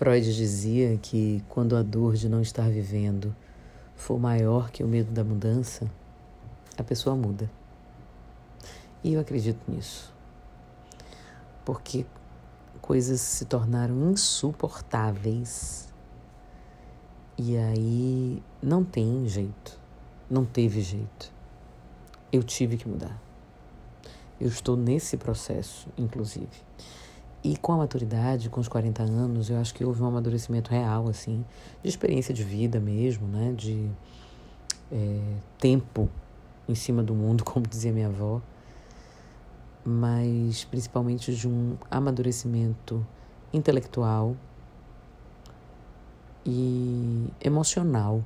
Freud dizia que quando a dor de não estar vivendo for maior que o medo da mudança, a pessoa muda. E eu acredito nisso. Porque coisas se tornaram insuportáveis. E aí não tem jeito. Não teve jeito. Eu tive que mudar. Eu estou nesse processo, inclusive. E com a maturidade, com os 40 anos, eu acho que houve um amadurecimento real, assim, de experiência de vida mesmo, né? De é, tempo em cima do mundo, como dizia minha avó, mas principalmente de um amadurecimento intelectual e emocional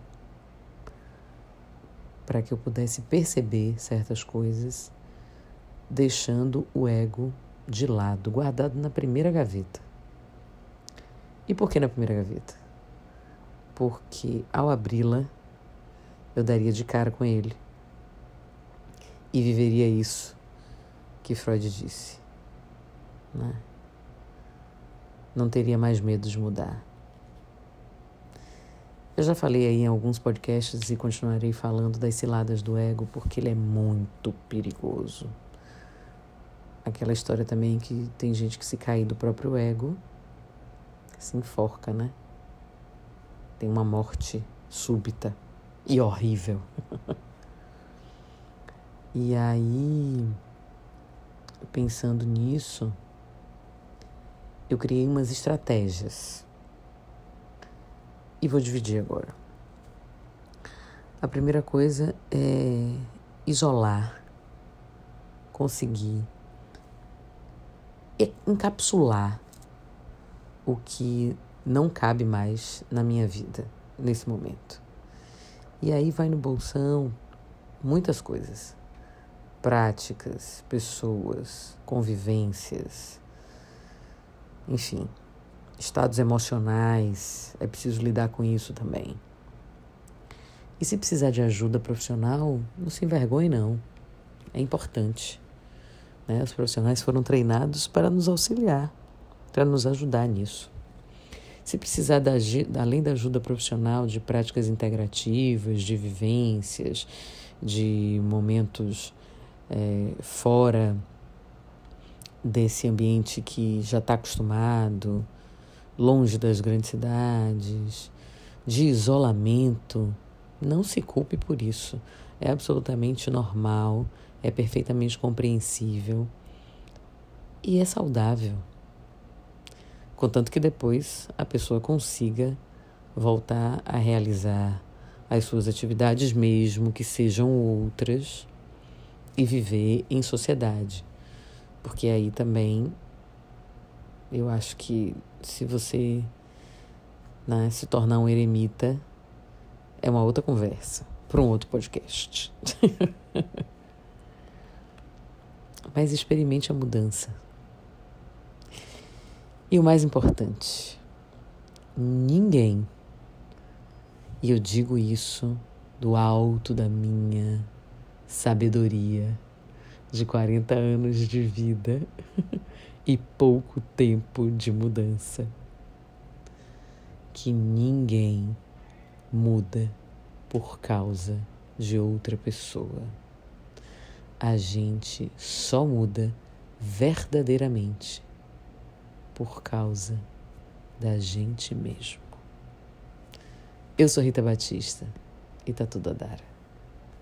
para que eu pudesse perceber certas coisas, deixando o ego de lado, guardado na primeira gaveta. E por que na primeira gaveta? Porque ao abri-la, eu daria de cara com ele e viveria isso que Freud disse. Né? Não teria mais medo de mudar. Eu já falei aí em alguns podcasts e continuarei falando das ciladas do ego porque ele é muito perigoso. Aquela história também que tem gente que se cai do próprio ego, se enforca, né? Tem uma morte súbita e horrível. e aí, pensando nisso, eu criei umas estratégias. E vou dividir agora. A primeira coisa é isolar, conseguir encapsular o que não cabe mais na minha vida nesse momento. E aí vai no bolsão muitas coisas. Práticas, pessoas, convivências, enfim, estados emocionais, é preciso lidar com isso também. E se precisar de ajuda profissional, não se envergonhe não. É importante. Né? Os profissionais foram treinados para nos auxiliar, para nos ajudar nisso. Se precisar, da, além da ajuda profissional, de práticas integrativas, de vivências, de momentos é, fora desse ambiente que já está acostumado, longe das grandes cidades, de isolamento, não se culpe por isso. É absolutamente normal é perfeitamente compreensível e é saudável. Contanto que depois a pessoa consiga voltar a realizar as suas atividades, mesmo que sejam outras, e viver em sociedade. Porque aí também eu acho que se você né, se tornar um eremita, é uma outra conversa para um outro podcast. mas experimente a mudança. E o mais importante, ninguém, e eu digo isso do alto da minha sabedoria de 40 anos de vida e pouco tempo de mudança, que ninguém muda por causa de outra pessoa a gente só muda verdadeiramente por causa da gente mesmo. Eu sou Rita Batista e tá tudo a dar.